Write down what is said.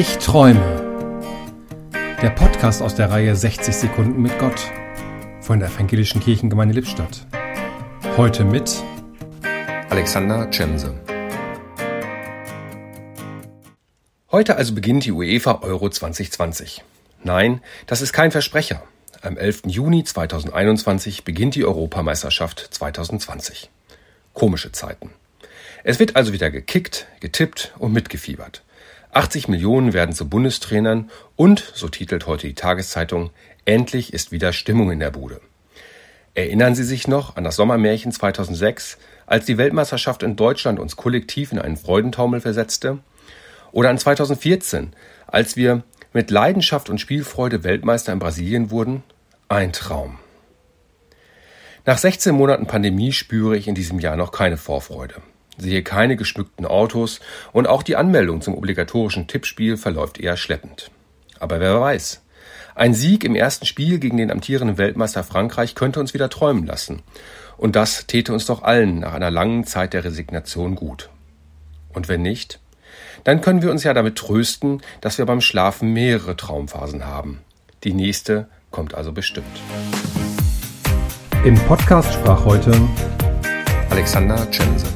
Ich träume. Der Podcast aus der Reihe 60 Sekunden mit Gott von der Evangelischen Kirchengemeinde Lippstadt. Heute mit Alexander Cemse. Heute also beginnt die UEFA Euro 2020. Nein, das ist kein Versprecher. Am 11. Juni 2021 beginnt die Europameisterschaft 2020. Komische Zeiten. Es wird also wieder gekickt, getippt und mitgefiebert. 80 Millionen werden zu Bundestrainern und, so titelt heute die Tageszeitung, endlich ist wieder Stimmung in der Bude. Erinnern Sie sich noch an das Sommermärchen 2006, als die Weltmeisterschaft in Deutschland uns kollektiv in einen Freudentaumel versetzte? Oder an 2014, als wir mit Leidenschaft und Spielfreude Weltmeister in Brasilien wurden? Ein Traum. Nach 16 Monaten Pandemie spüre ich in diesem Jahr noch keine Vorfreude sehe keine geschmückten Autos und auch die Anmeldung zum obligatorischen Tippspiel verläuft eher schleppend. Aber wer weiß. Ein Sieg im ersten Spiel gegen den amtierenden Weltmeister Frankreich könnte uns wieder träumen lassen. Und das täte uns doch allen nach einer langen Zeit der Resignation gut. Und wenn nicht, dann können wir uns ja damit trösten, dass wir beim Schlafen mehrere Traumphasen haben. Die nächste kommt also bestimmt. Im Podcast sprach heute Alexander Cemse.